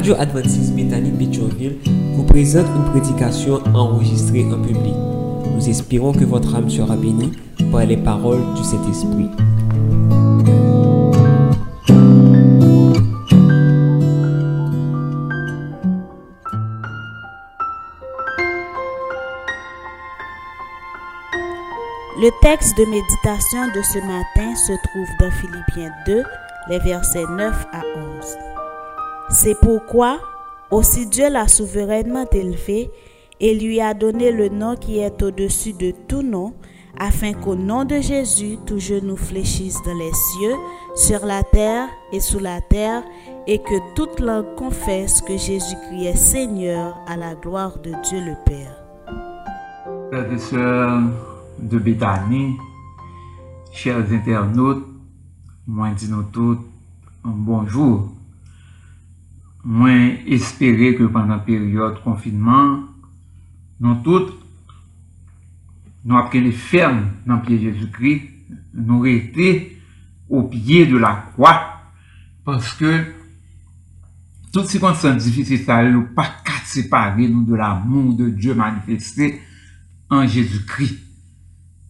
Radio Adventiste Bethany Pétionville vous présente une prédication enregistrée en public. Nous espérons que votre âme sera bénie par les paroles du Saint-Esprit. Le texte de méditation de ce matin se trouve dans Philippiens 2, les versets 9 à 11. C'est pourquoi, aussi Dieu l'a souverainement élevé et lui a donné le nom qui est au-dessus de tout nom, afin qu'au nom de Jésus, tout genou fléchisse dans les cieux, sur la terre et sous la terre, et que toute langue confesse que Jésus-Christ est Seigneur à la gloire de Dieu le Père. Et de chers internautes, moi dis nous tous un bonjour. Mwen espere ke pandan peryode konfinman, nou tout nou apkele ferm nan piye Jezoukri, nou rete ou piye de la kwa, paske tout si kon san difisil sa lè ou pa kat separe nou de la moun de Diyo manifestè an Jezoukri.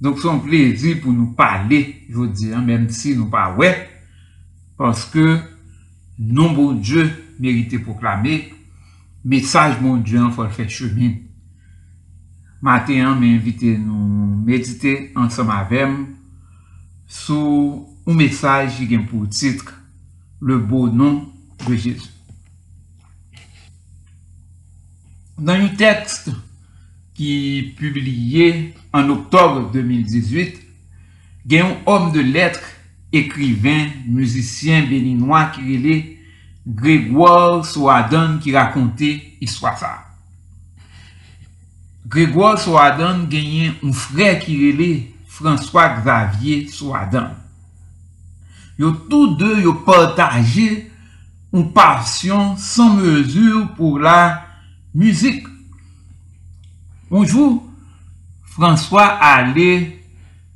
Donk son plezi pou nou pale, jodi, mèm si nou pa wè, paske nou bon Diyo merite proklame, mesaj moun diyan fol fè chemin. Maten an me invite nou medite ansam avem sou ou mesaj gen pou titre Le Beau Nom de Jésus. Nan yon tekst ki publiye an oktobre 2018, gen yon om de letre, ekriven, musisyen, beninois, kirele, Grégoire Soadan ki rakonte iswa sa. Grégoire Soadan genyen un frè ki rele François Xavier Soadan. Yo tou de yo partaje un pasyon san mesur pou la muzik. Onjou, François ale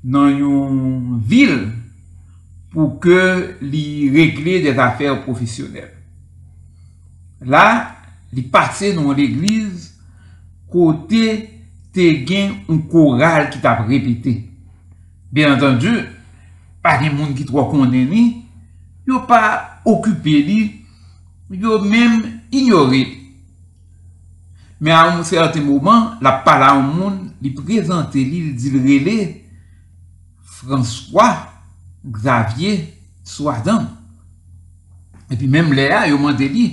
nan yon vil pou ke li regle des afer profesyonel. La, li pase nan l'eglize, kote te gen un koral ki tap repete. Bien entendu, pa gen moun ki tro kondeni, yo pa okupe li, yo menm ignore li. Men a moun se ate mouman, la pala an moun li prezante li li dil rele François Xavier Soadam. E pi menm le a yo mande li,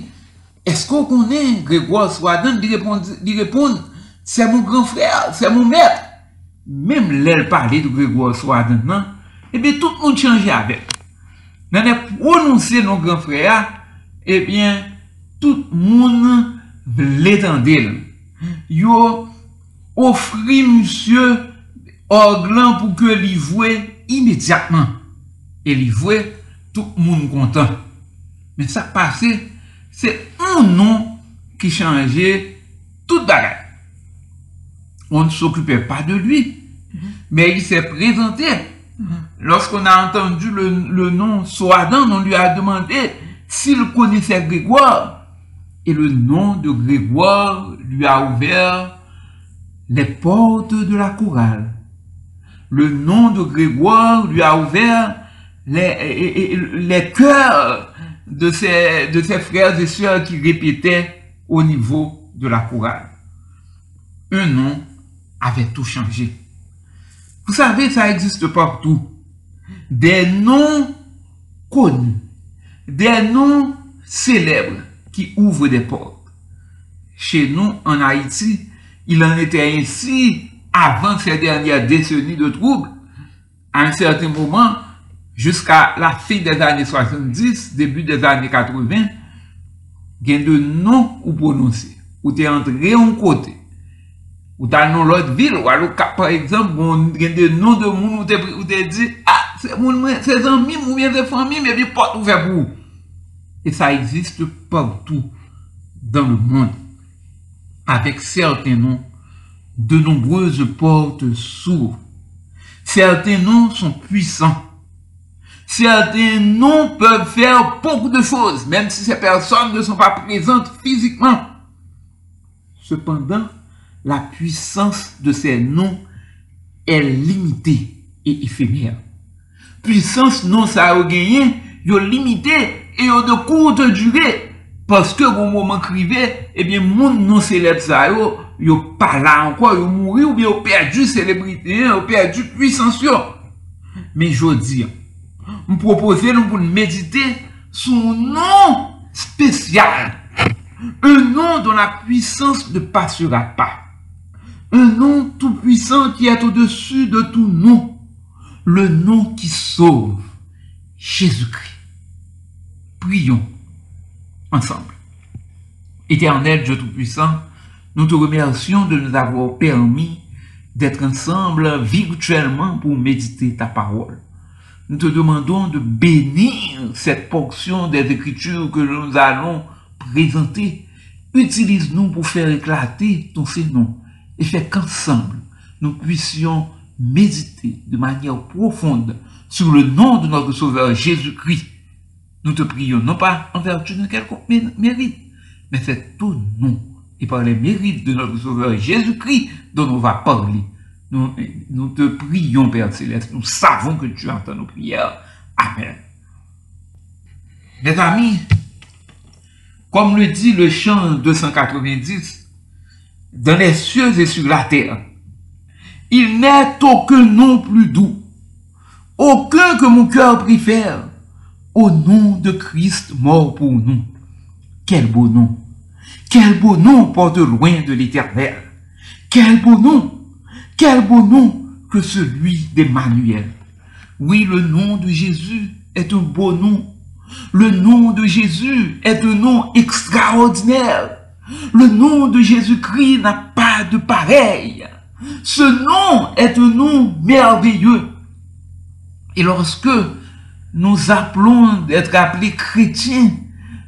Esko konen Grégoire Swadan di repon se moun gran frèl, se moun mèt. Mèm lèl pale di Grégoire Swadan eh nan, ebe tout moun chanje avèk. Nan e prononse nou gran frèl, ebyen eh tout moun l'étendèl. Yo ofri msye orglan pou ke li vwe imediatman. E li vwe tout moun kontan. Men sa pase c'est un nom qui changeait toute bagarre. On ne s'occupait pas de lui, mais il s'est présenté. Lorsqu'on a entendu le, le nom Soadan, on lui a demandé s'il connaissait Grégoire. Et le nom de Grégoire lui a ouvert les portes de la chorale. Le nom de Grégoire lui a ouvert les, les cœurs de ses, de ses frères et sœurs qui répétaient au niveau de la chorale. Un nom avait tout changé. Vous savez, ça existe partout. Des noms connus, des noms célèbres qui ouvrent des portes. Chez nous, en Haïti, il en était ainsi avant ces dernières décennies de troubles. À un certain moment, jusqu'à la fin des années 70, début des années 80, gen de non ou prononsi. Ou te entre yon kote. Ou ta non lot vil, ou alo ka, par exemple, bon, gen de non de moun ou te, ou te di, ah, se moun mwen, se zan mim, ou mwen se fan mim, epi pot ou fe pou. Et sa existe partout dans le monde. Avec certains noms, de nombreuses portes s'ouvrent. Certains noms sont puissants. Certains noms peuvent faire beaucoup de choses, même si ces personnes ne sont pas présentes physiquement. Cependant, la puissance de ces noms est limitée et éphémère. Puissance non ça a gagné, yo limité et yo de courte durée. Parce que au moment crivé, eh bien, moun non célèbre ça yo, yo pas là encore, yo mouru ou bien yo perdu célébrité, yo perdu puissance. Mais je dis, me proposer nous pour méditer son nom spécial. Un nom dont la puissance ne passera pas. Un nom tout puissant qui est au-dessus de tout nom. Le nom qui sauve. Jésus-Christ. Prions ensemble. Éternel Dieu Tout-Puissant, nous te remercions de nous avoir permis d'être ensemble virtuellement pour méditer ta parole. Nous te demandons de bénir cette portion des Écritures que nous allons présenter. Utilise-nous pour faire éclater ton Seigneur et fait qu'ensemble, nous puissions méditer de manière profonde sur le nom de notre Sauveur Jésus-Christ. Nous te prions, non pas en vertu de quelconque mérite, mais c'est tout nom et par les mérites de notre Sauveur Jésus-Christ dont on va parler. Nous, te prions, Père Céleste. Nous savons que tu entends nos prières. Amen. Mes amis, comme le dit le chant 290, dans les cieux et sur la terre, il n'est aucun nom plus doux, aucun que mon cœur préfère, au nom de Christ mort pour nous. Quel beau nom! Quel beau nom porte loin de l'éternel! Quel beau nom! Quel beau nom que celui d'Emmanuel! Oui, le nom de Jésus est un beau nom. Le nom de Jésus est un nom extraordinaire. Le nom de Jésus-Christ n'a pas de pareil. Ce nom est un nom merveilleux. Et lorsque nous appelons d'être appelés chrétiens,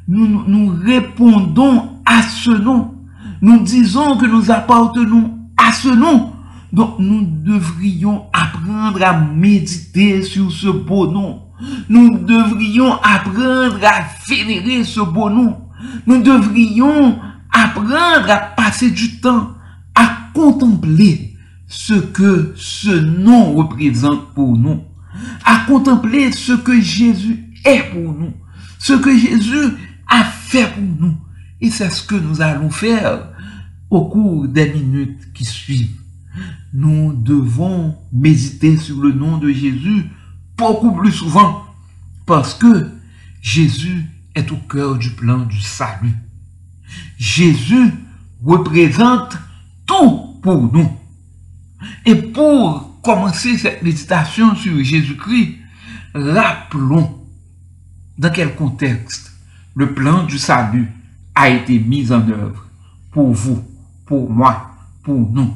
nous, nous répondons à ce nom. Nous disons que nous appartenons à ce nom. Donc nous devrions apprendre à méditer sur ce beau nom. Nous devrions apprendre à vénérer ce beau nom. Nous devrions apprendre à passer du temps à contempler ce que ce nom représente pour nous. À contempler ce que Jésus est pour nous. Ce que Jésus a fait pour nous. Et c'est ce que nous allons faire au cours des minutes qui suivent nous devons méditer sur le nom de Jésus beaucoup plus souvent parce que Jésus est au cœur du plan du salut. Jésus représente tout pour nous. Et pour commencer cette méditation sur Jésus-Christ, rappelons dans quel contexte le plan du salut a été mis en œuvre pour vous, pour moi, pour nous.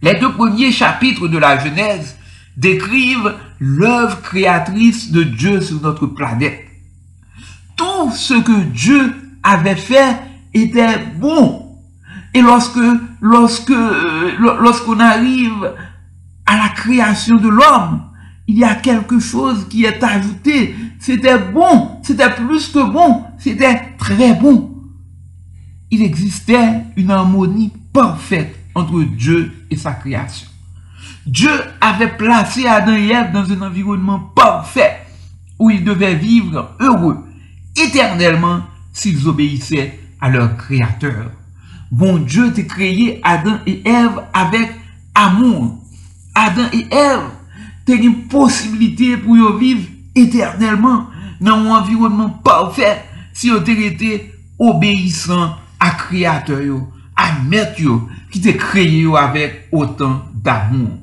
Les deux premiers chapitres de la Genèse décrivent l'œuvre créatrice de Dieu sur notre planète. Tout ce que Dieu avait fait était bon. Et lorsque, lorsque, euh, lorsqu'on arrive à la création de l'homme, il y a quelque chose qui est ajouté. C'était bon, c'était plus que bon, c'était très bon. Il existait une harmonie parfaite entre Dieu et sa création. Dieu avait placé Adam et Ève dans un environnement parfait où ils devaient vivre heureux éternellement s'ils obéissaient à leur créateur. Bon Dieu t'a créé Adam et Ève avec amour. Adam et Ève t'ont une possibilité pour vivre éternellement dans un environnement parfait si ils été obéissants à créateur, à maître qui t'a créé avec autant d'amour.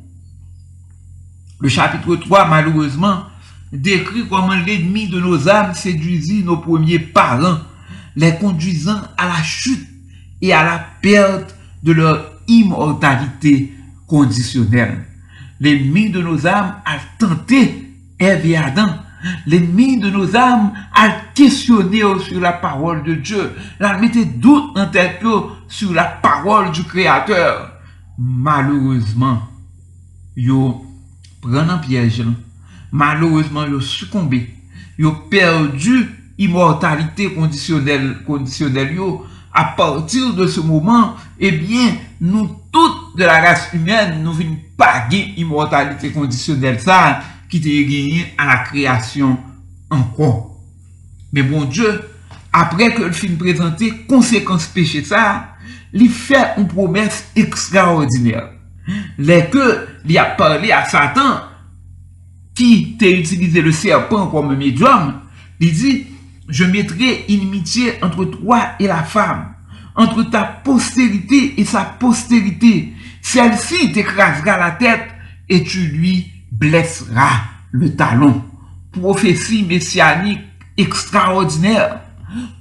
Le chapitre 3, malheureusement, décrit comment l'ennemi de nos âmes séduisit nos premiers parents, les conduisant à la chute et à la perte de leur immortalité conditionnelle. L'ennemi de nos âmes a tenté Ève et Adam. L'ennemi de nos âmes a questionné sur la parole de Dieu. Il a mis doute en tête sur la parole du Créateur. Malheureusement, yo prennent un piège. malheureusement, ils ont succombé. Ont perdu immortalité conditionnelle, conditionnelle yo. À partir de ce moment, eh bien, nous toutes de la race humaine, nous venons paguer immortalité conditionnelle ça, ki te genyen a la kreasyon ankon. Men bon Dje, apre ke l film prezante, konsekans peche sa, li fè un promes ekstraordinèr. Lè ke li ap parli a Satan, ki te utilize le serpent kom medyum, li di, je metre inimitié entre toi et la femme, entre ta postérité et sa postérité. Celle-ci t'écrasera la tête et tu lui blesseras le talon. Prophétie messianique extraordinaire.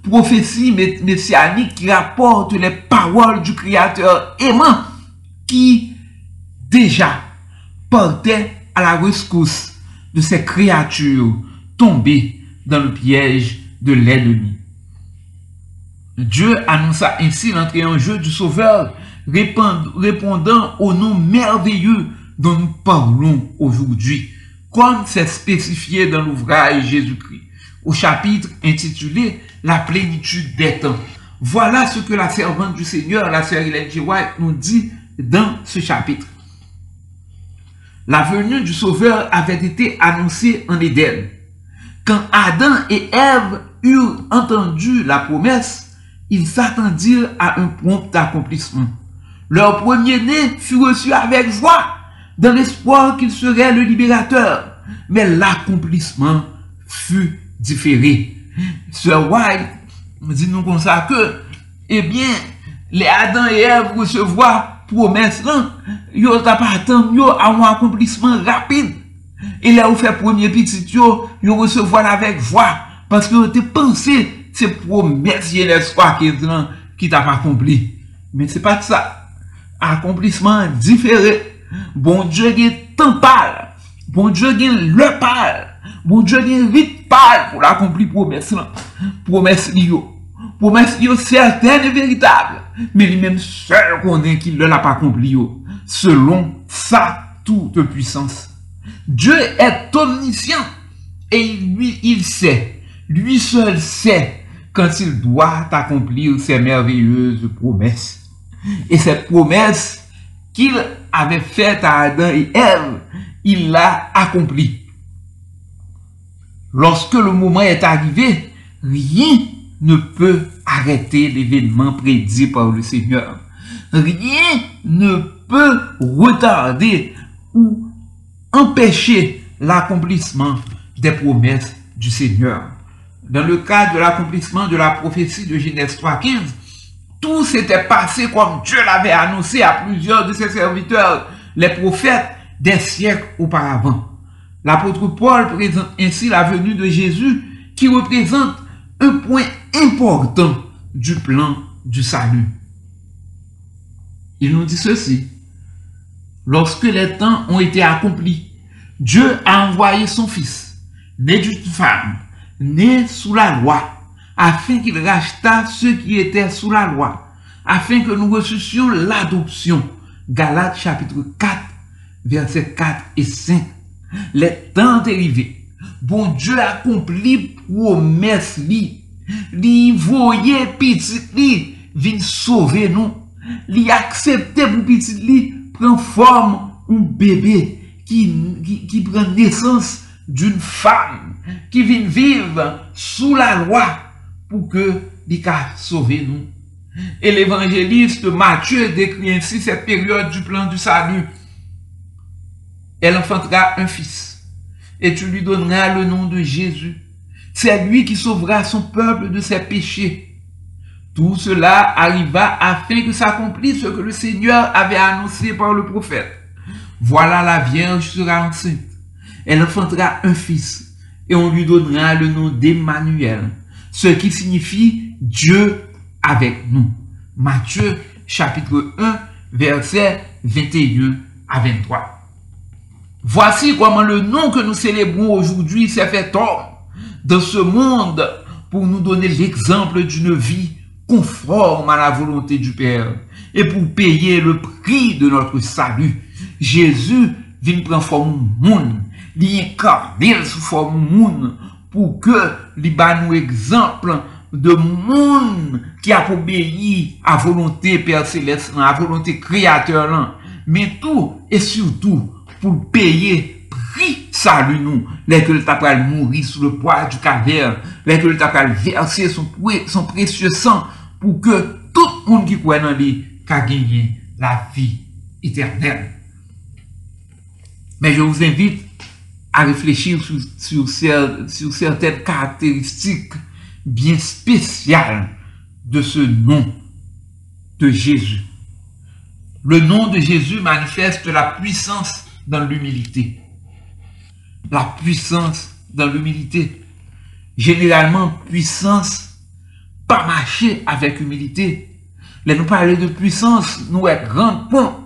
Prophétie messianique qui rapporte les paroles du Créateur aimant qui déjà portait à la rescousse de ces créatures tombées dans le piège de l'ennemi. Dieu annonça ainsi l'entrée en jeu du Sauveur, répondant au nom merveilleux dont nous parlons aujourd'hui, comme c'est spécifié dans l'ouvrage Jésus-Christ, au chapitre intitulé La plénitude des temps. Voilà ce que la servante du Seigneur, la sœur Hélène G. Nous dit dans ce chapitre. La venue du Sauveur avait été annoncée en Éden. Quand Adam et Ève eurent entendu la promesse, ils s'attendirent à un prompt accomplissement. Leur premier-né fut reçu avec joie, dans l'espoir qu'il serait le libérateur. Mais l'accomplissement fut différé. Sir White dit nous comme ça que, eh bien, les Adam et Ève recevoir promesse là, ils ont à un accomplissement rapide. Et là, où fait premier petit, ils recevoir avec joie parce que tu pensé c'est promesse et l'espoir qui est qui t'a accompli. Mais c'est pas ça. Accomplissement différé. Bon Dieu est temps pâle. Bon Dieu est le pâle. Bon Dieu est vite pâle pour l'accomplir promesse là. Promesse yo. Promesse yo certaine et véritable. Mais lui-même seul connaît qu'il ne l'a pas accompli yo. Selon sa toute puissance. Dieu est omniscient. Et lui, il sait. Lui seul sait quand il doit accomplir ses merveilleuses promesses. Et cette promesse qu'il avait faite à Adam et Ève, il l'a accomplie. Lorsque le moment est arrivé, rien ne peut arrêter l'événement prédit par le Seigneur. Rien ne peut retarder ou empêcher l'accomplissement des promesses du Seigneur. Dans le cadre de l'accomplissement de la prophétie de Genèse 3.15, tout s'était passé comme Dieu l'avait annoncé à plusieurs de ses serviteurs, les prophètes des siècles auparavant. L'apôtre Paul présente ainsi la venue de Jésus qui représente un point important du plan du salut. Il nous dit ceci. Lorsque les temps ont été accomplis, Dieu a envoyé son Fils, né d'une femme, né sous la loi, afin qu'il racheta ceux qui étaient sous la loi, afin que nous reçussions l'adoption. Galates chapitre 4, versets 4 et 5. Les temps arrivés. Bon Dieu accompli promesse li. Li voyait petit li vin sauver nous. Li accepté pour petit li prend forme un bébé qui, qui, qui prend naissance d'une femme qui vient vivre sous la loi que ka sauver nous. Et l'évangéliste Matthieu décrit ainsi cette période du plan du salut. Elle enfantera un fils et tu lui donneras le nom de Jésus. C'est lui qui sauvera son peuple de ses péchés. Tout cela arriva afin que s'accomplisse ce que le Seigneur avait annoncé par le prophète. Voilà la Vierge sera enceinte. Elle enfantera un fils et on lui donnera le nom d'Emmanuel, ce qui signifie Dieu avec nous. Matthieu chapitre 1 verset 21 à 23. Voici comment le nom que nous célébrons aujourd'hui s'est fait homme dans ce monde pour nous donner l'exemple d'une vie conforme à la volonté du Père et pour payer le prix de notre salut. Jésus vient prendre forme monde li incarnel sou form moun, pou ke li ba nou ekzamplan de moun ki ap obeyi a volonté Père Céleste lan, a volonté Kreator lan, men tou et surtout pou peye pri salu nou, lèk lè tapal mouri sou le poa du kaver, lèk lè tapal verse son, son presye san pou ke tout moun ki kwen nan li ka genye la vi eternel. Men je vous invite à réfléchir sur, certaines caractéristiques bien spéciales de ce nom de Jésus. Le nom de Jésus manifeste la puissance dans l'humilité. La puissance dans l'humilité. Généralement, puissance, pas marcher avec humilité. Là, nous parlons de puissance, nous sommes grands points,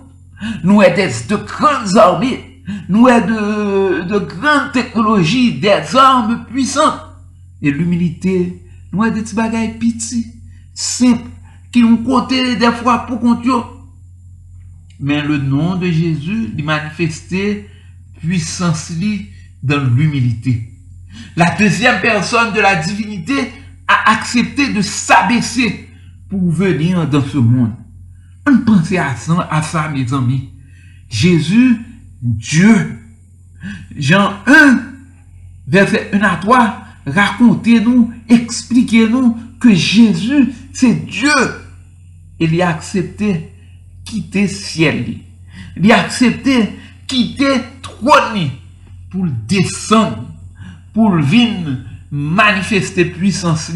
nous sommes de grandes armées, nous avons de, grandes technologies, des armes puissantes. Et l'humilité, nous avons des petits bagages petits, simples, qui ont côté des fois pour compter. Mais le nom de Jésus, il manifestait puissance dans l'humilité. La deuxième personne de la divinité a accepté de s'abaisser pour venir dans ce monde. On pense à ça, à ça, mes amis. Jésus Dieu. Jean 1, verset 1 à 3, racontez-nous, expliquez-nous que Jésus, c'est Dieu. Il a accepté quitter ciel. Il a accepté quitter trône pour descendre, pour venir manifester puissance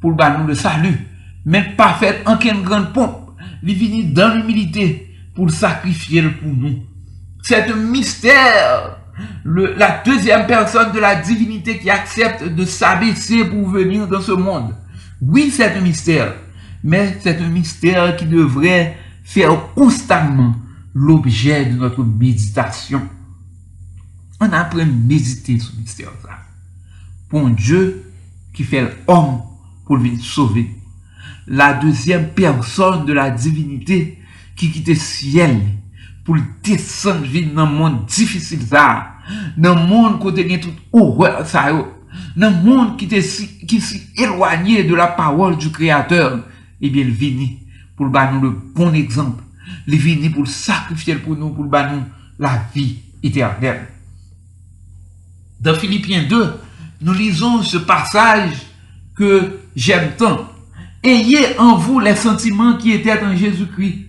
pour nous le salut. Mais pas faire aucune grande pompe. Il venu dans l'humilité pour sacrifier pour nous. C'est un mystère. la deuxième personne de la divinité qui accepte de s'abaisser pour venir dans ce monde. Oui, c'est un mystère. Mais c'est un mystère qui devrait faire constamment l'objet de notre méditation. On apprend à méditer ce mystère là. Pour Dieu qui fait l'homme pour venir sauver. La deuxième personne de la divinité qui quitte le ciel pour descendre dans le monde difficile ça. Dans le monde côté gen tout si éloigné de la parole du créateur eh bien il vient pour nous le bon exemple. Il vient pour sacrifier pour nous pour nous la vie éternelle. Dans Philippiens 2 nous lisons ce passage que j'aime tant. Ayez en vous les sentiments qui étaient en Jésus-Christ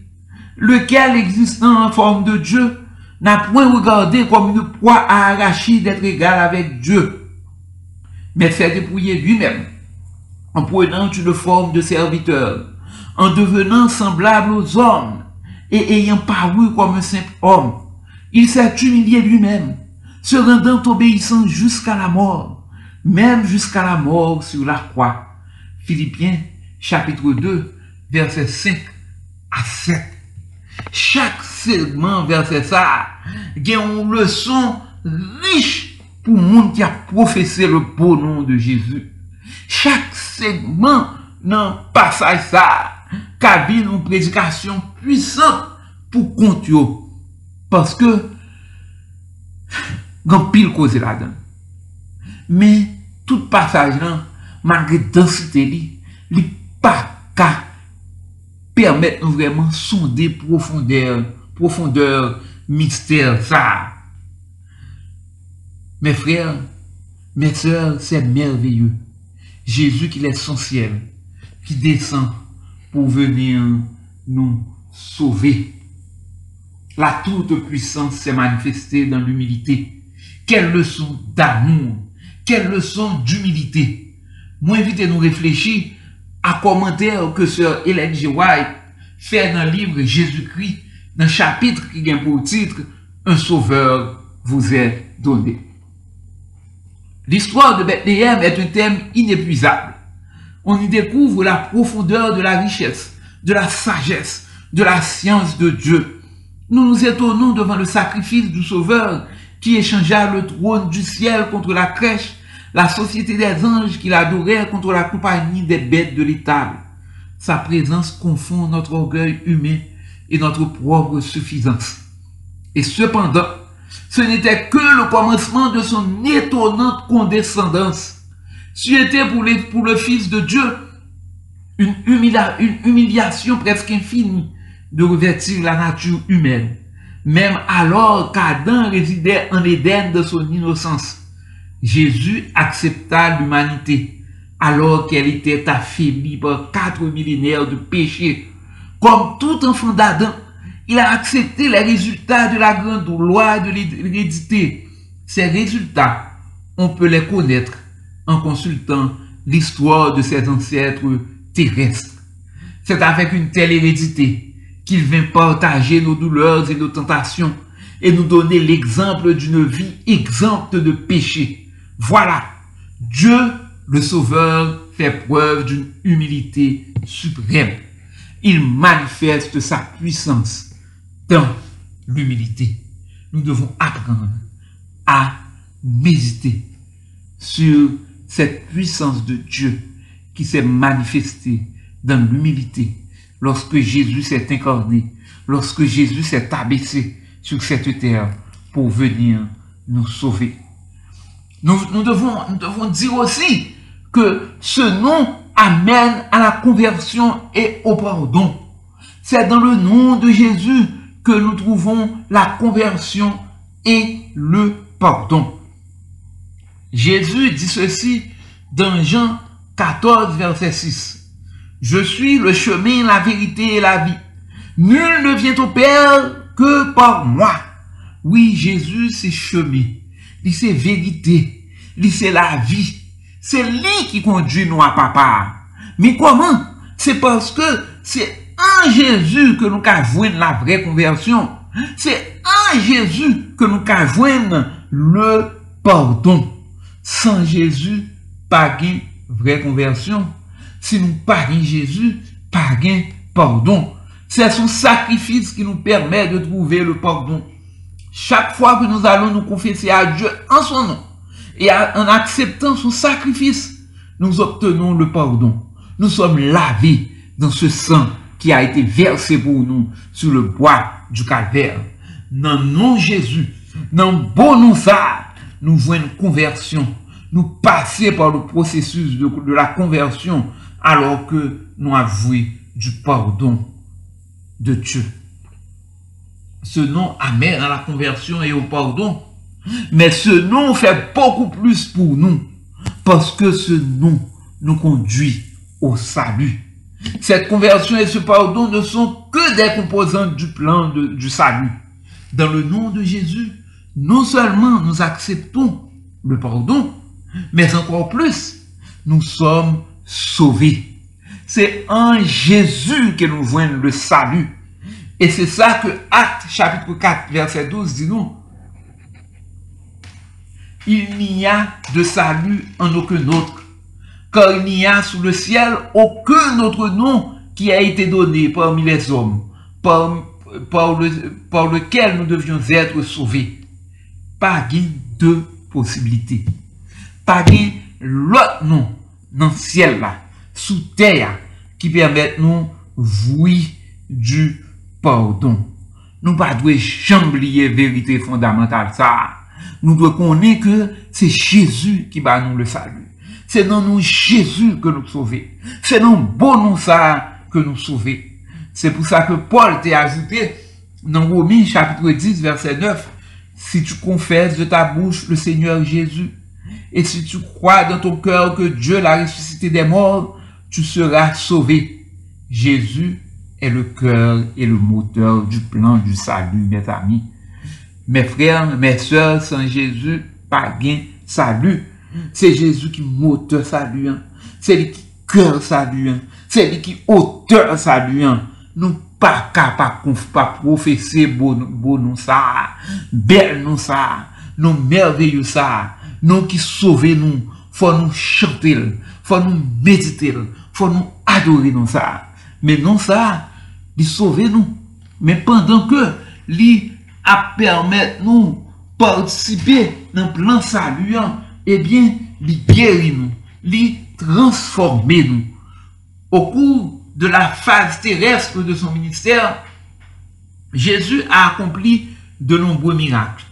lequel existant en forme de Dieu n'a point regardé comme une proie à arracher d'être égal avec Dieu, mais s'est dépouillé lui-même en prenant une forme de serviteur, en devenant semblable aux hommes et ayant paru comme un simple homme. Il s'est humilié lui-même, se rendant obéissant jusqu'à la mort, même jusqu'à la mort sur la croix. Philippiens chapitre 2, versets 5 à 7. Chak segman verse sa gen yon leson riche pou moun ki a profese le bon nom de Jezu. Chak segman nan pasaj sa kabine ou predikasyon pwisan pou kont yo. Paske gen pil koze la dan. Men tout pasaj nan magre densite li, li pa ka permettre nous vraiment sonder profondeur, profondeur, mystère, ça. Mes frères, mes sœurs, c'est merveilleux. Jésus qui est essentiel, qui descend pour venir nous sauver. La toute puissance s'est manifestée dans l'humilité. Quelle leçon d'amour, quelle leçon d'humilité. Moi, invite nous réfléchir à commentaire que sœur Hélène G. White fait dans le livre Jésus-Christ, dans le chapitre qui a pour titre Un sauveur vous est donné. L'histoire de Bethléem est un thème inépuisable. On y découvre la profondeur de la richesse, de la sagesse, de la science de Dieu. Nous nous étonnons devant le sacrifice du Sauveur qui échangea le trône du ciel contre la crèche la société des anges qu'il adorait contre la compagnie des bêtes de l'étable. Sa présence confond notre orgueil humain et notre propre suffisance. Et cependant, Ce n'était que le commencement de son étonnante condescendance. C'était pour, pour le Fils de Dieu une, une humiliation presque infinie de revêtir la nature humaine, même alors qu'Adam résidait en Éden de son innocence. Jésus accepta l'humanité alors qu'elle était affaiblie par quatre millénaires de péché. Comme tout enfant d'Adam, il a accepté les résultats de la grande loi de l'hérédité. Ces résultats, on peut les connaître en consultant l'histoire de ses ancêtres terrestres. C'est avec une telle hérédité qu'il vient partager nos douleurs et nos tentations et nous donner l'exemple d'une vie exempte de péché. Voilà, Dieu le Sauveur fait preuve d'une humilité suprême. Il manifeste sa puissance dans l'humilité. Nous devons apprendre à méditer sur cette puissance de Dieu qui s'est manifestée dans l'humilité lorsque Jésus s'est incarné, lorsque Jésus s'est abaissé sur cette terre pour venir nous sauver. Nous, devons, devons dire aussi que ce nom amène à la conversion et au pardon. C'est dans le nom de Jésus que nous trouvons la conversion et le pardon. Jésus dit ceci dans Jean 14, verset 6. Je suis le chemin, la vérité et la vie. Nul ne vient au Père que par moi. Oui, Jésus, c'est chemin. Vérité. Il c'est la vie. C'est lui qui conduit nous à papa. Mais comment? C'est parce que c'est en Jésus que nous avons la vraie conversion. C'est en Jésus que nous avons le pardon. Sans Jésus, pas de vraie conversion. Si nous pas Jésus, pas de pardon. C'est son sacrifice qui nous permet de trouver le pardon. Chaque fois que nous allons nous confesser à Dieu en son nom et en acceptant son sacrifice, nous obtenons le pardon. Nous sommes lavés dans ce sang qui a été versé pour nous sur le bois du calvaire. Dans nom Jésus, dans bon ça, nous voyons une conversion. Nous passer par le processus de, la conversion alors que nous avouons du pardon de Dieu. Ce nom amène à la conversion et au pardon. Mais ce nom fait beaucoup plus pour nous parce que ce nom nous conduit au salut. Cette conversion et ce pardon ne sont que des composantes du plan du salut. Dans le nom de Jésus, non seulement nous acceptons le pardon, mais encore plus, nous sommes sauvés. C'est en Jésus que nous voyons le salut. Et c'est ça que Acte chapitre 4, verset 12 dit nous. Il n'y a de salut en aucun autre, car il n'y a sous le ciel aucun autre nom qui a été donné parmi les hommes, par, par, lequel nous devions être sauvés. Pas deux possibilités. Pas l'autre nom dans le ciel là, sous terre, qui permet nous voir du pardon. Nous ne devons jamais oublier la vérité fondamentale ça. Nous devons connaître que c'est Jésus qui va nous le salut. C'est dans nous Jésus que nous sauvons. C'est dans bon nom ça que nous sauvons. C'est pour ça que Paul t'a ajouté dans Romains chapitre 10 verset 9, si tu confesses de ta bouche le Seigneur Jésus, et si tu crois dans ton cœur que Dieu l'a ressuscité des morts, tu seras sauvé. Jésus est le cœur et le moteur du plan du salut, mes amis. Mes frères, mes soeurs, sans Jésus, pas gain salut. C'est Jésus qui moteur salut. Hein. C'est lui qui cœur salut. Hein. C'est lui qui auteur salut. Hein. Nous pas capables pas professer bon, bon nous ça, belle nous ça, nous merveilleux ça, nous qui sauver nous. Faut nous chanter, faut nous méditer, faut nous adorer nous ça. Mais non ça, il sauver nous. Mais pendant que lui a permettre nous participer dans le plan saluant, eh bien, il guérit nous, il transformer nous. Au cours de la phase terrestre de son ministère, Jésus a accompli de nombreux miracles.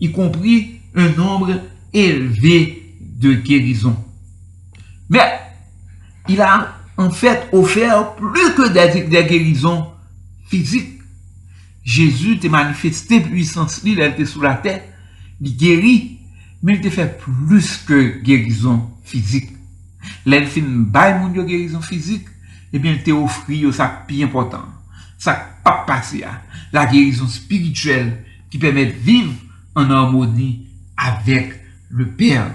y compris un nombre élevé de guérisons. Mais il a en fait offert plus que des, guérisons physiques. Jésus t'a manifesté puissance, il était sous la tête, il guérit, mais il t'a fait plus que guérison physique. L'elfin bail mon guérison physique, eh bien, il t'a offert ça plus important. Ça pas passé la guérison spirituelle qui permet de vivre en harmonie avec le Père.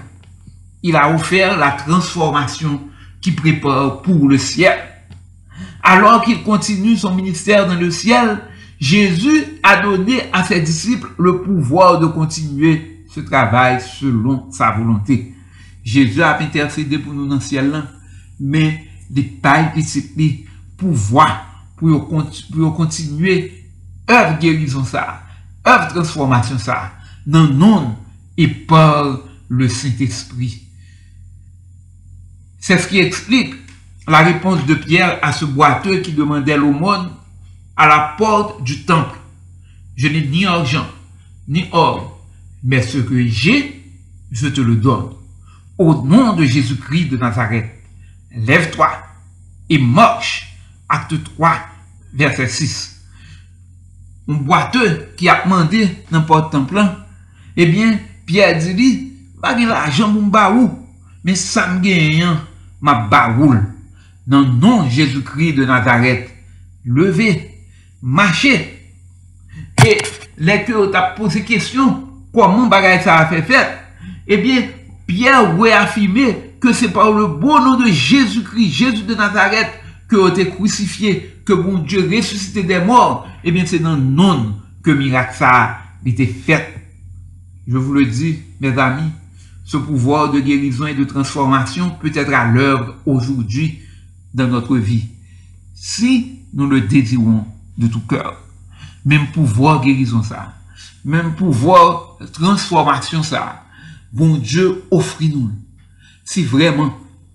Il a offert la transformation qui prépare pour le ciel. Alors qu'il continue son ministère dans le ciel, Jésus a donné à ses disciples le pouvoir de continuer ce travail selon sa volonté. Jésus a intercédé pour nous dans le ciel, mais des pas petit pouvoir pour, pour continuer œuvre guérison ça, œuvre transformation ça, dans nom et par le Saint-Esprit. C'est ce qui explique la réponse de Pierre à ce boiteux qui demandait l'aumône à la porte du temple. Je n'ai ni argent, ni or, mais ce que j'ai, je te le donne. Au nom de Jésus-Christ de Nazareth, lève-toi et marche. Acte 3, verset 6. Un boiteux qui a demandé n'importe temple, eh bien, Pierre dit, pas l'argent pour mais ça me gagne map baroul. Nan non Jésus-Christ de Nazareth, leve, mache. E leke yo tap pose kesyon, kwa moun bagay sa a fe fet, ebyen, eh Pierre wè afime ke se par le bon nou de Jésus-Christ, Jésus de Nazareth, ke yo te krucifiye, ke bon Dieu resusite de mor, ebyen, eh se nan non ke mirak sa a, li te fet. Je vous le dis, mes amis, ce pouvoir de guérison et de transformation peut être à l'œuvre aujourd'hui dans notre vie. Si nous le désirons de tout cœur, même pouvoir guérison ça, même pouvoir transformation ça, bon Dieu offre-nous. Si vraiment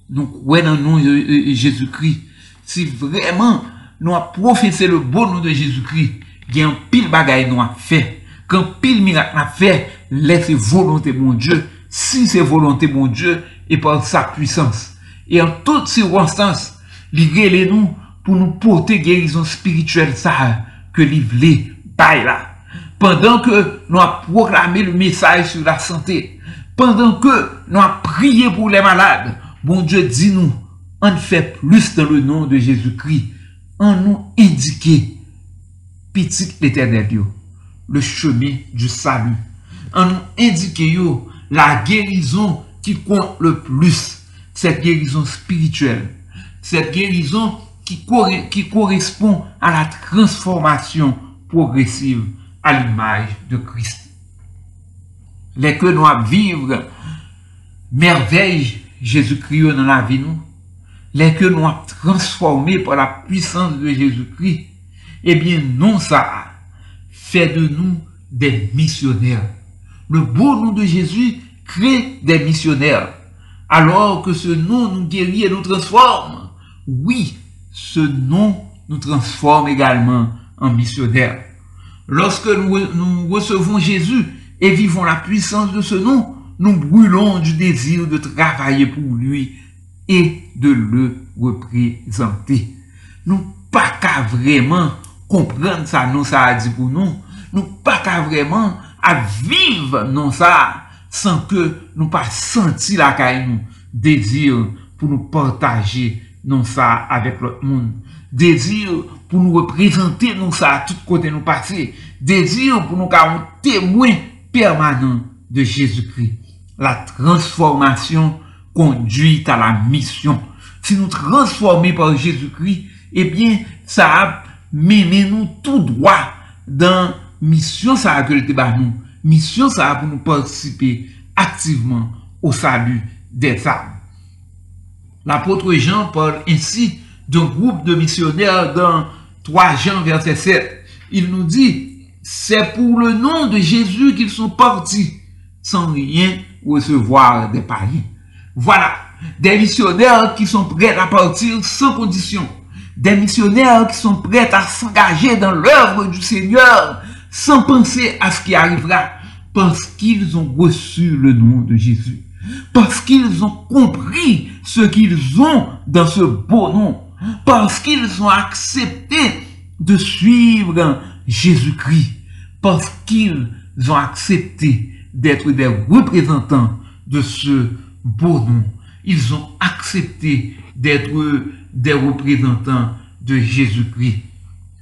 nous croyons nom de Jésus-Christ, si vraiment nous professé le bon nom de Jésus-Christ, il y a un pile bagaille nous a fait, qu'un pile miracle a fait, laissez volonté mon Dieu, si c'est volonté, mon Dieu, et par sa puissance. Et en toutes circonstances, les nous pour nous porter guérison spirituelle, ça, que l'ivlé, bail là. Pendant que nous avons proclamé le message sur la santé, pendant que nous avons prié pour les malades, bon Dieu dit nous, on fait plus dans le nom de Jésus-Christ, on nous indiquer, petit l'éternel Dieu, le chemin du salut. On nous indiquer, la guérison qui compte le plus, cette guérison spirituelle, cette guérison qui, correspond à la transformation progressive à l'image de Christ. Les que nous vivre merveille Jésus-Christ dans la vie nous, les que nous transformés par la puissance de Jésus-Christ, eh bien non ça fait de nous des missionnaires le beau nom de Jésus crée des missionnaires. Alors que ce nom nous guérit et nous transforme. Oui, ce nom nous transforme également en missionnaires. Lorsque nous, nous recevons Jésus et vivons la puissance de ce nom, nous brûlons du désir de travailler pour lui et de le représenter. Nous pas qu'à vraiment comprendre ça, non, ça a dit pour nous. Nous pas qu'à vraiment a viv non sa, san ke nou pa senti la kay nou, dezir pou nou partaje non sa avek lot moun, dezir pou nou reprezenter non sa tout kote nou pase, dezir pou nou ka un temwen permanent de Jésus-Christ. La transformasyon konduit a la misyon. Si nou transforme par Jésus-Christ, ebyen eh sa ap mene nou tout droit dan mission ça a que le nous. Mission ça a pour nous participer activement au salut des âmes. L'apôtre Jean parle ainsi d'un groupe de missionnaires dans 3 Jean verset 7. Il nous dit, c'est pour le nom de Jésus qu'ils sont partis sans rien recevoir des paris. Voilà, des missionnaires qui sont prêts à partir sans condition. Des missionnaires qui sont prêts à s'engager dans l'œuvre du Seigneur sans penser à ce qui arrivera parce qu'ils ont reçu le nom de Jésus, parce qu'ils ont compris ce qu'ils ont dans ce beau nom, parce qu'ils ont accepté de suivre Jésus-Christ, parce qu'ils ont accepté d'être des représentants de ce beau nom. Ils ont accepté d'être des représentants de Jésus-Christ.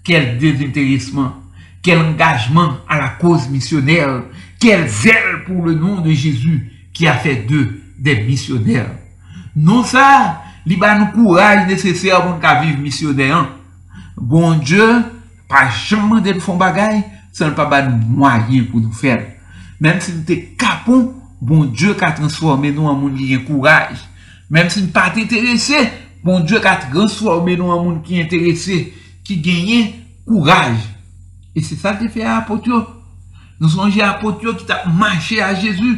Quel désintéressement, quel engagement à la cause missionnaire, quel zèle pour le nom de Jésus qui a fait d'eux des missionnaires. Non ça, il a nous courage nécessaire pour vivre missionnaire. Bon Dieu, pas jamais de font bagaille, ça pas nous moyen pour nous faire. Même si nous sommes capons, bon Dieu qui a transformé nous en monde qui a courage. Même si nous pas intéressé, bon Dieu qui a transformé nous en monde qui est intéressé, qui gagne courage. E se sa te fe apot yo. Nou sonje apot yo ki ta manche a Jezu.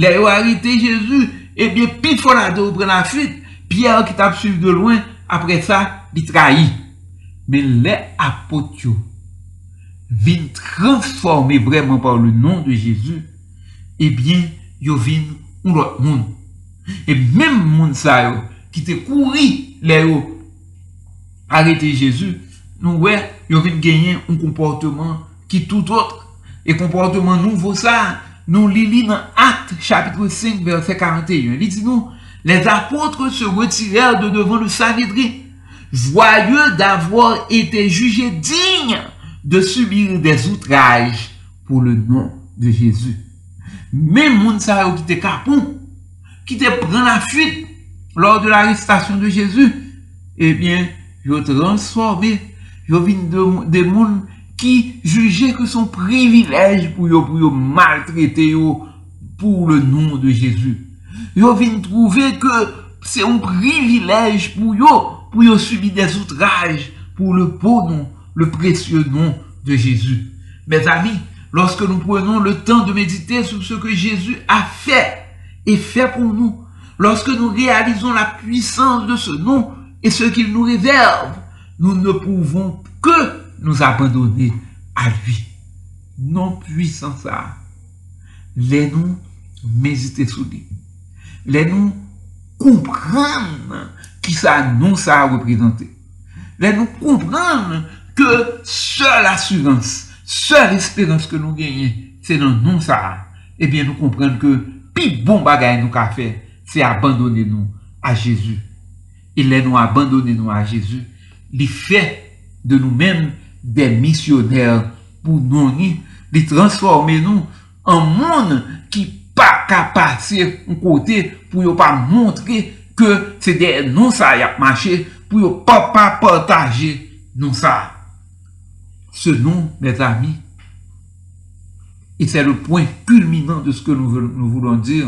Le yo harite Jezu. Ebyen eh pit fona de ou pren la fuit. Pierre ki ta psuiv de loin. Apre sa, li trahi. Men le apot yo. Vin transforme vreman par le non de Jezu. Ebyen eh yo vin ou lot moun. E men moun sa yo. Ki te kouri le yo. Harite Jezu. Nou wey. Ils viennent gagner un comportement qui tout autre. Et comportement nouveau ça, nous lisons dans Acte chapitre 5 verset 41. Il dit nous, les apôtres se retirèrent de devant le Sanhédrin, joyeux d'avoir été jugés dignes de subir des outrages pour le nom de Jésus. Même moun sa qui était capon, qui te prend la fuite lors de l'arrestation de Jésus, eh bien, yo transformé, yo vin de, des moun qui jugeaient que son privilège pour yo, pour yo maltraiter yo pour le nom de Jésus. Yo vin trouver que c'est un privilège pour yo, pour yo subir des outrages pour le beau nom, le précieux nom de Jésus. Mes amis, lorsque nous prenons le temps de méditer sur ce que Jésus a fait et fait pour nous, lorsque nous réalisons la puissance de ce nom et ce qu'il nous réserve, nous ne pouvons que nous abandonner à lui. Non puissant ça. Les nous méditer sur lui. Les nous comprendre qui ça nous ça représenté. Les nous comprendre que seule assurance, seule espérance que nous gagnons, c'est dans nous ça. Eh bien, nous comprenons que plus bon bagage nous avons fait, c'est abandonner nous à Jésus. Il est nous abandonner nous à Jésus. Il fait de nous-mêmes des missionnaires pour nous, il transformer nous en monde qui pas qu'à passer un côté pour ne pas montrer que c'est des nous ça y a marché pour ne pas partager nous ça. Ce nom, mes amis, et c'est le point culminant de ce que nous voulons dire,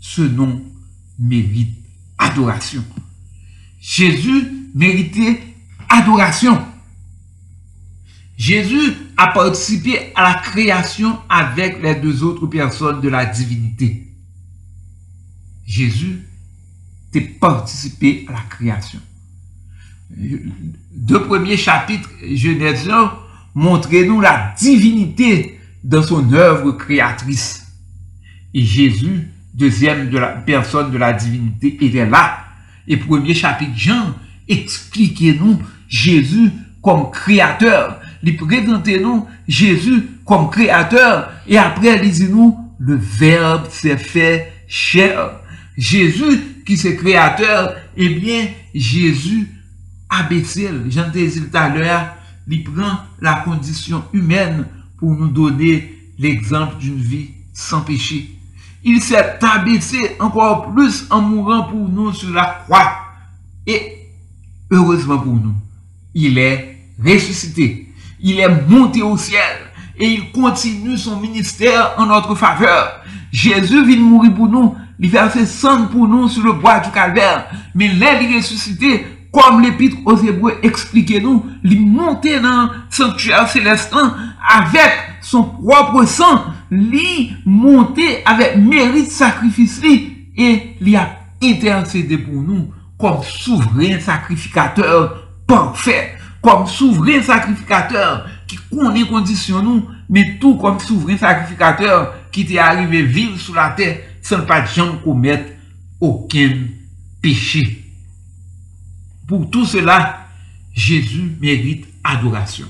ce nom mérite adoration. Jésus méritait adoration. Jésus a participé à la création avec les deux autres personnes de la divinité. Jésus a participé à la création deux premiers chapitres Genèse montrez-nous la divinité dans son œuvre créatrice. Et Jésus, deuxième de la personne de la divinité, était là. Et premier chapitre Jean, expliquez-nous Jésus comme créateur. Il présentez-nous Jésus comme créateur. Et après, lisez-nous, le Verbe s'est fait chair. Jésus qui c'est créateur, eh bien, Jésus abaissé, j'en disais tout à l'heure, il prend la condition humaine pour nous donner l'exemple d'une vie sans péché. Il s'est abaissé encore plus en mourant pour nous sur la croix. Et Heureusement pour nous, il est ressuscité. Il est monté au ciel. Et il continue son ministère en notre faveur. Jésus vient mourir pour nous. Il verse sang pour nous sur le bois du calvaire. Mais l'air est ressuscité. Comme l'épître aux Hébreux expliquait nous, il monté dans le sanctuaire célestin avec son propre sang. Il monté avec mérite sacrifice et il a intercédé pour nous comme souverain sacrificateur parfait, comme souverain sacrificateur qui connaît condition mais tout comme souverain sacrificateur qui était arrivé vivre sur la terre sans pas jamais commettre aucun péché. Pour tout cela, Jésus mérite adoration.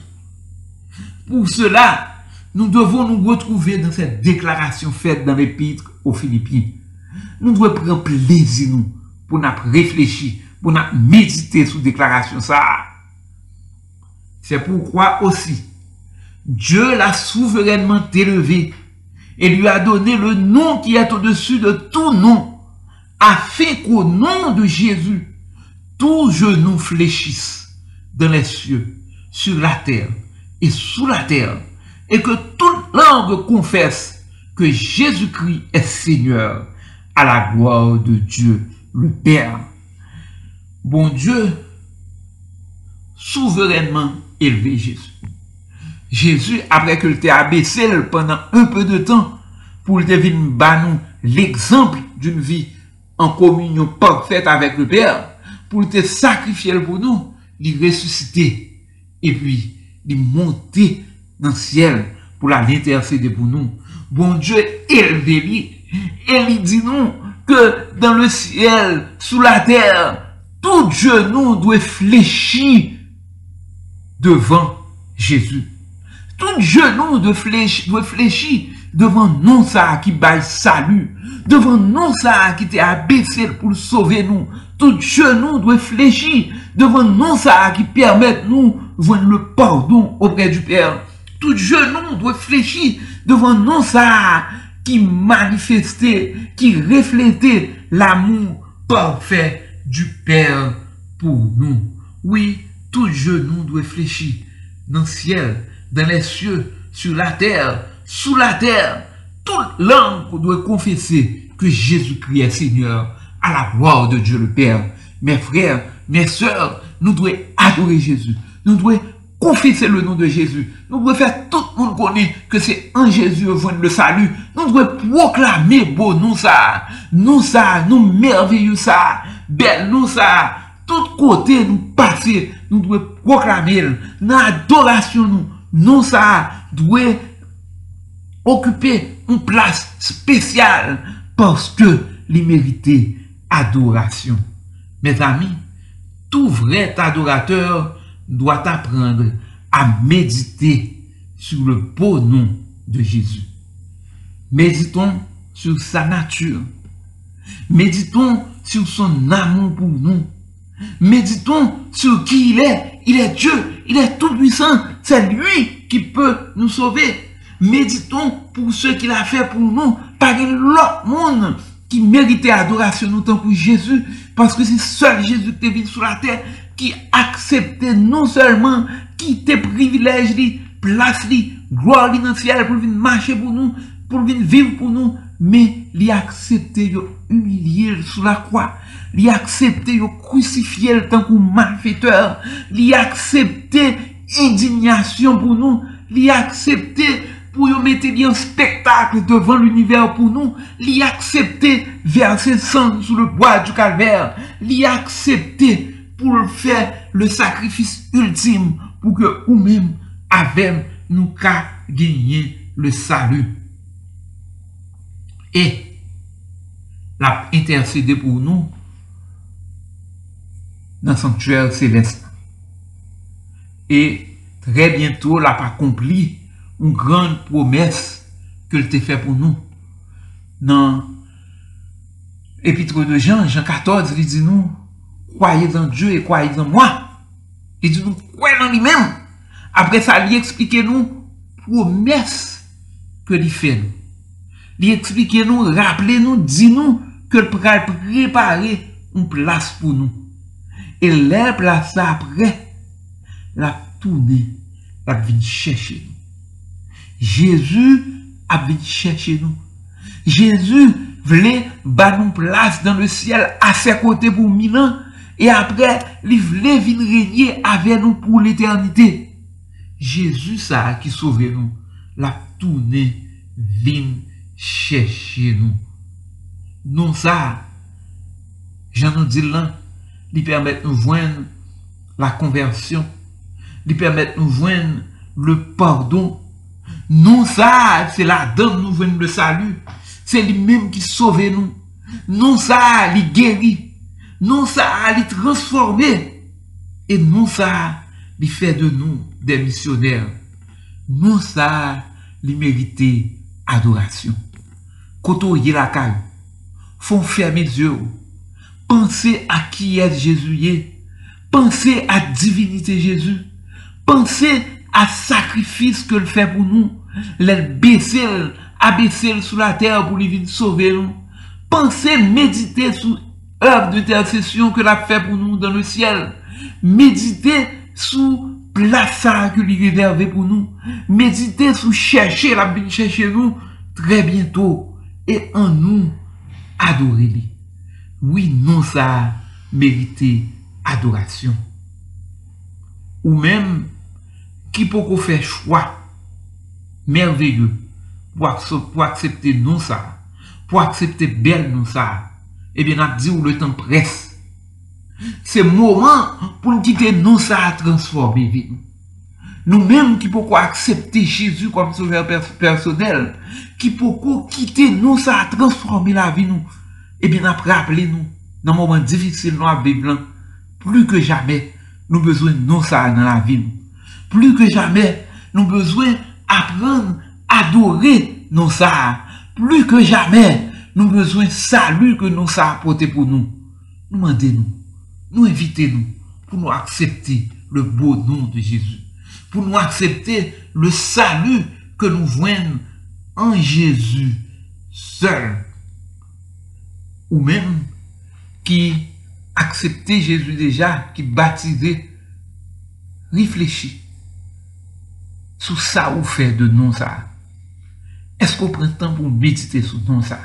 Pour cela, nous devons nous retrouver dans cette déclaration faite dans l'épître aux Philippiens. Nous devons prendre plaisir nous, pour nous réfléchir, pour nous méditer sur déclaration ça. C'est pourquoi aussi, Dieu l'a souverainement élevé et lui a donné le nom qui est au-dessus de tout nom, afin qu'au nom de Jésus, tout genou fléchisse dans les cieux, sur la terre et sous la terre, et que toute langue confesse que Jésus-Christ est Seigneur, à la gloire de Dieu le Père. Bon Dieu, souverainement élevé Jésus. Jésus, après que t'ait abaissé pendant un peu de temps, pour le devenir l'exemple d'une vie en communion parfaite avec le Père, pour te sacrifier pour nous, il ressusciter et puis il monter dans le ciel pour l'intercéder pour nous. Bon Dieu élevé lui, et il dit nous que dans le ciel, sous la terre, tout genou doit fléchir devant Jésus. Tout genou doit fléchir, doit fléchir devant non ça qui baille salut, devant non ça qui t'est abaissé pour sauver nous. Tout genou doit fléchir devant non ça qui permet nous voir le pardon auprès du Père. Tout genou doit fléchir devant non ça qui manifestait, qui reflétait l'amour parfait du Père pour nous. Oui, tout genou doit fléchir dans le ciel, dans les cieux, sur la terre, sous la terre. Toute langue doit confesser que Jésus-Christ est Seigneur à la gloire de Dieu le Père. Mes frères, mes sœurs, nous devons adorer Jésus. Nous devons confesser le nom de Jésus. Nous devons faire tout le monde connaître que c'est en Jésus que le salut. Nous devons proclamer beau nous ça. Nous ça, nous merveilleux ça. Belle nous ça. Tout côté nous passer, nous devons proclamer l'adoration nous. Nous ça doit occuper une place spéciale parce que méritait adoration. Mes amis, tout vrai adorateur doit apprendre à méditer sur le beau nom de Jésus. Méditons sur sa nature. Méditons sur son amour pour nous. Méditons sur qui il est. Il est Dieu. Il est tout puissant. C'est lui qui peut nous sauver. Méditons pour ce qu'il a fait pour nous. Par l'autre monde qui méritait adoration nous tant que Jésus, parce que c'est seul Jésus qui est venu sur la terre, qui acceptait non seulement te privilège, li, place, li, gloire li dans ciel pour venir marcher pour nous, pour venir vivre pour nous, mais il a accepté de humilier sur la croix. Il a accepté de crucifier tant que malfaiteur. Il a accepté indignation pour nous. Il accepté pou yo mette bien spektakl devan l'univers pou nou, li aksepte verse san sou le bois du kalver, li aksepte pou l'fè le sakrifis ultime pou ke ou mèm avèm nou ka genye le salu. E, la intercede pou nou nan sanktuèl seleste. E, tre bientou la pa kompli un gran promes ke l te fe pou nou. Nan epitre de Jean, Jean XIV, li di nou, kwaye dan Diyo e kwaye dan mwa. Li di nou, kwaye dan li men. Apre sa, li eksplike nou promes ke li fe nou. Li eksplike nou, rappele nou, di nou ke l pral prepare un plas pou nou. E lè plas apre, la toune, la vin chèche nou. Jezu ap vin chèche nou. Jezu vle ban nou plas dan le siel a se kote pou minan e apre li vle vin renyen ave nou pou l'eternite. Jezu sa a ki sove nou. La toune vin chèche nou. Non sa, jan nou di lan, li permèt nou jwen la konversyon, li permèt nou jwen le pardon Non ça, c'est la donne nous venons le salut. C'est lui-même qui sauve nous. Non ça, il guérit. Non ça, il transforme. Et non ça, il fait de nous des missionnaires. Non ça, il mérite adoration. Côtoyer la caille. Font fermer les yeux. Pensez à qui est Jésus. Pensez à divinité Jésus. Pensez à sacrifice que le fait pour nous. Le baisser, abaisser sous la terre pour lui venir sauver nous. Pensez, méditer sur œuvre d'intercession que l'a fait pour nous dans le ciel. Méditez sous place que lui réservé pour nous. Méditez sous chercher la vie chercher nous très bientôt. Et en nous, adorer-lui. Oui, non, ça mérité adoration. Ou même, qui peut faire choix merveilleux pour, accepter non ça, pour accepter belle non ça, eh bien, on dit où le temps presse. C'est moment pour nous quitter non ça à transformer vie. Nous-mêmes qui pouvons accepter Jésus comme sauveur personnel, qui pouvons quitter non ça à transformer la vie nous, eh bien, rappelez nous, dans un moment difficile dans la Bible, plus que jamais, nous avons besoin de non ça dans la vie. Plus que jamais, nous besoin d'apprendre à adorer non ça. Plus que jamais, nous besoin salut que nous ça apporté pour nous. Nous demandez-nous, nous invitez-nous pour nous accepter le beau nom de Jésus. Pour nous accepter le salut que nous voyons en Jésus seul. Ou même qui acceptait Jésus déjà, qui baptisait, réfléchit sur ça ou fait de non ça? Est-ce qu'on prend temps pour méditer sur non ça?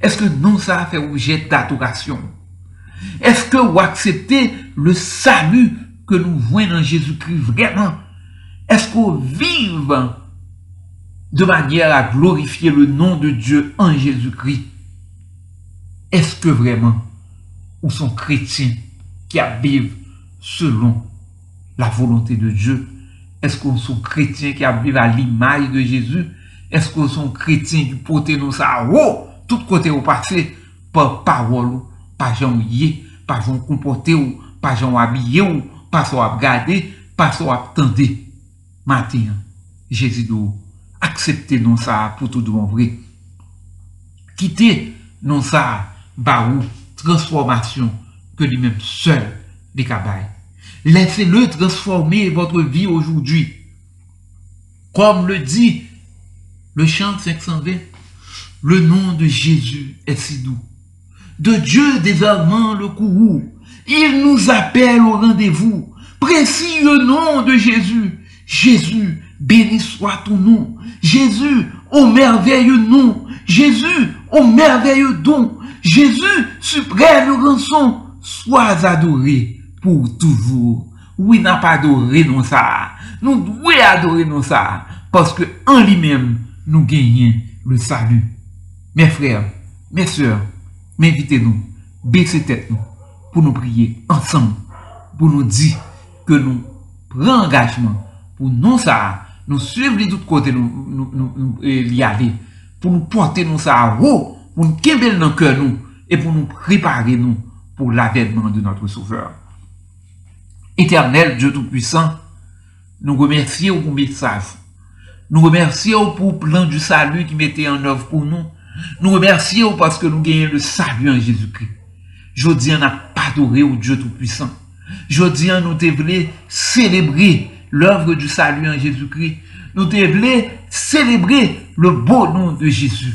Est-ce que non ça fait objet d'adoration? Est-ce que vous acceptez le salut que nous voyons dans Jésus-Christ vraiment? Est-ce qu'on vive de manière à glorifier le nom de Dieu en Jésus-Christ? Est-ce que vraiment, ou sont chrétiens qui vivent selon la volonté de Dieu? Est-ce qu'on sont chrétiens qui vivent à l'image de Jésus? Est-ce qu'on sont chrétiens qui portent nos ça? Oh! Tout côté au passé, par parole, par gens yé, par gens comportés, par gens habillés, par gens regardés, par gens attendés. Matin, Jésus nous accepter non ça pour tout de bon vrai. Quitter non ça, bah transformation que lui-même seul, les cabayes. Laissez-le transformer votre vie aujourd'hui. Comme le dit le chant 520, le nom de Jésus est si doux. De Dieu désormais le courroux. Il nous appelle au rendez-vous. Précieux nom de Jésus. Jésus, béni soit ton nom. Jésus, au merveilleux nom. Jésus, au merveilleux don. Jésus, suprême rançon. Sois adoré pou toujou. Oui nan pa adore non sa. Nou dwe adore non sa. Paske an li men nou genyen le salu. Mes frères, mes sœurs, m'invite nou. Bese tèt nou. Pou nou priye ansan. Pou nou di ke nou pren engagement. Pou non sa. Nou suiv li tout kote nou, nou, nou, nou li ale. Pou nou pointe non nou sa a rou. Pou nou kembel nan ke nou. E pou nou prepare nou. pour l'avènement de notre Sauveur. Éternel Dieu Tout-Puissant, nous remercions pour message. Nous remercions pour le plan du salut qui mettait en œuvre pour nous. Nous remercions parce que nous gagnons le salut en Jésus-Christ. Je dis, on n'a pas adoré au Dieu Tout-Puissant. Je dis, nous devons célébrer l'œuvre du salut en Jésus-Christ. Nous devons célébrer le beau nom de Jésus.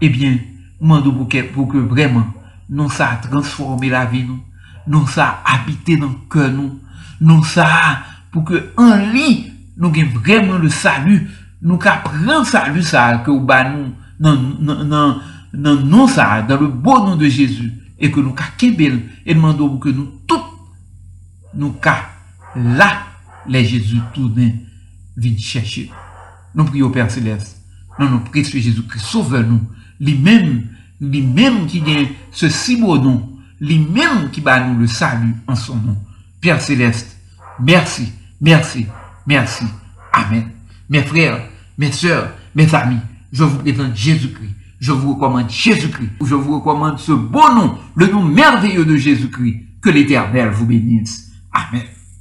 Eh bien, pour que, pour que vraiment, nous ça transformer la vie, nous nous ça habiter dans le cœur nous, nous ça pour que en lui nous ayons vraiment le salut, nous prendre le salut ça que nous non non non ça dans le beau nom de Jésus et que nous kebel et demandons que nous tous nous ka là les Jésus tournent viennent chercher. Nous prions Père céleste. Nous nous précieux Jésus-Christ sauve-nous. Lui-même, lui-même qui a ce si beau nom lui-même qui bat nous le salut en son nom. Père céleste, merci, merci, merci. Amen. Mes frères, mes sœurs, mes amis, je vous présente Jésus-Christ. Je vous recommande Jésus-Christ. Je vous recommande ce beau nom, le nom merveilleux de Jésus-Christ. Que l'Éternel vous bénisse. Amen.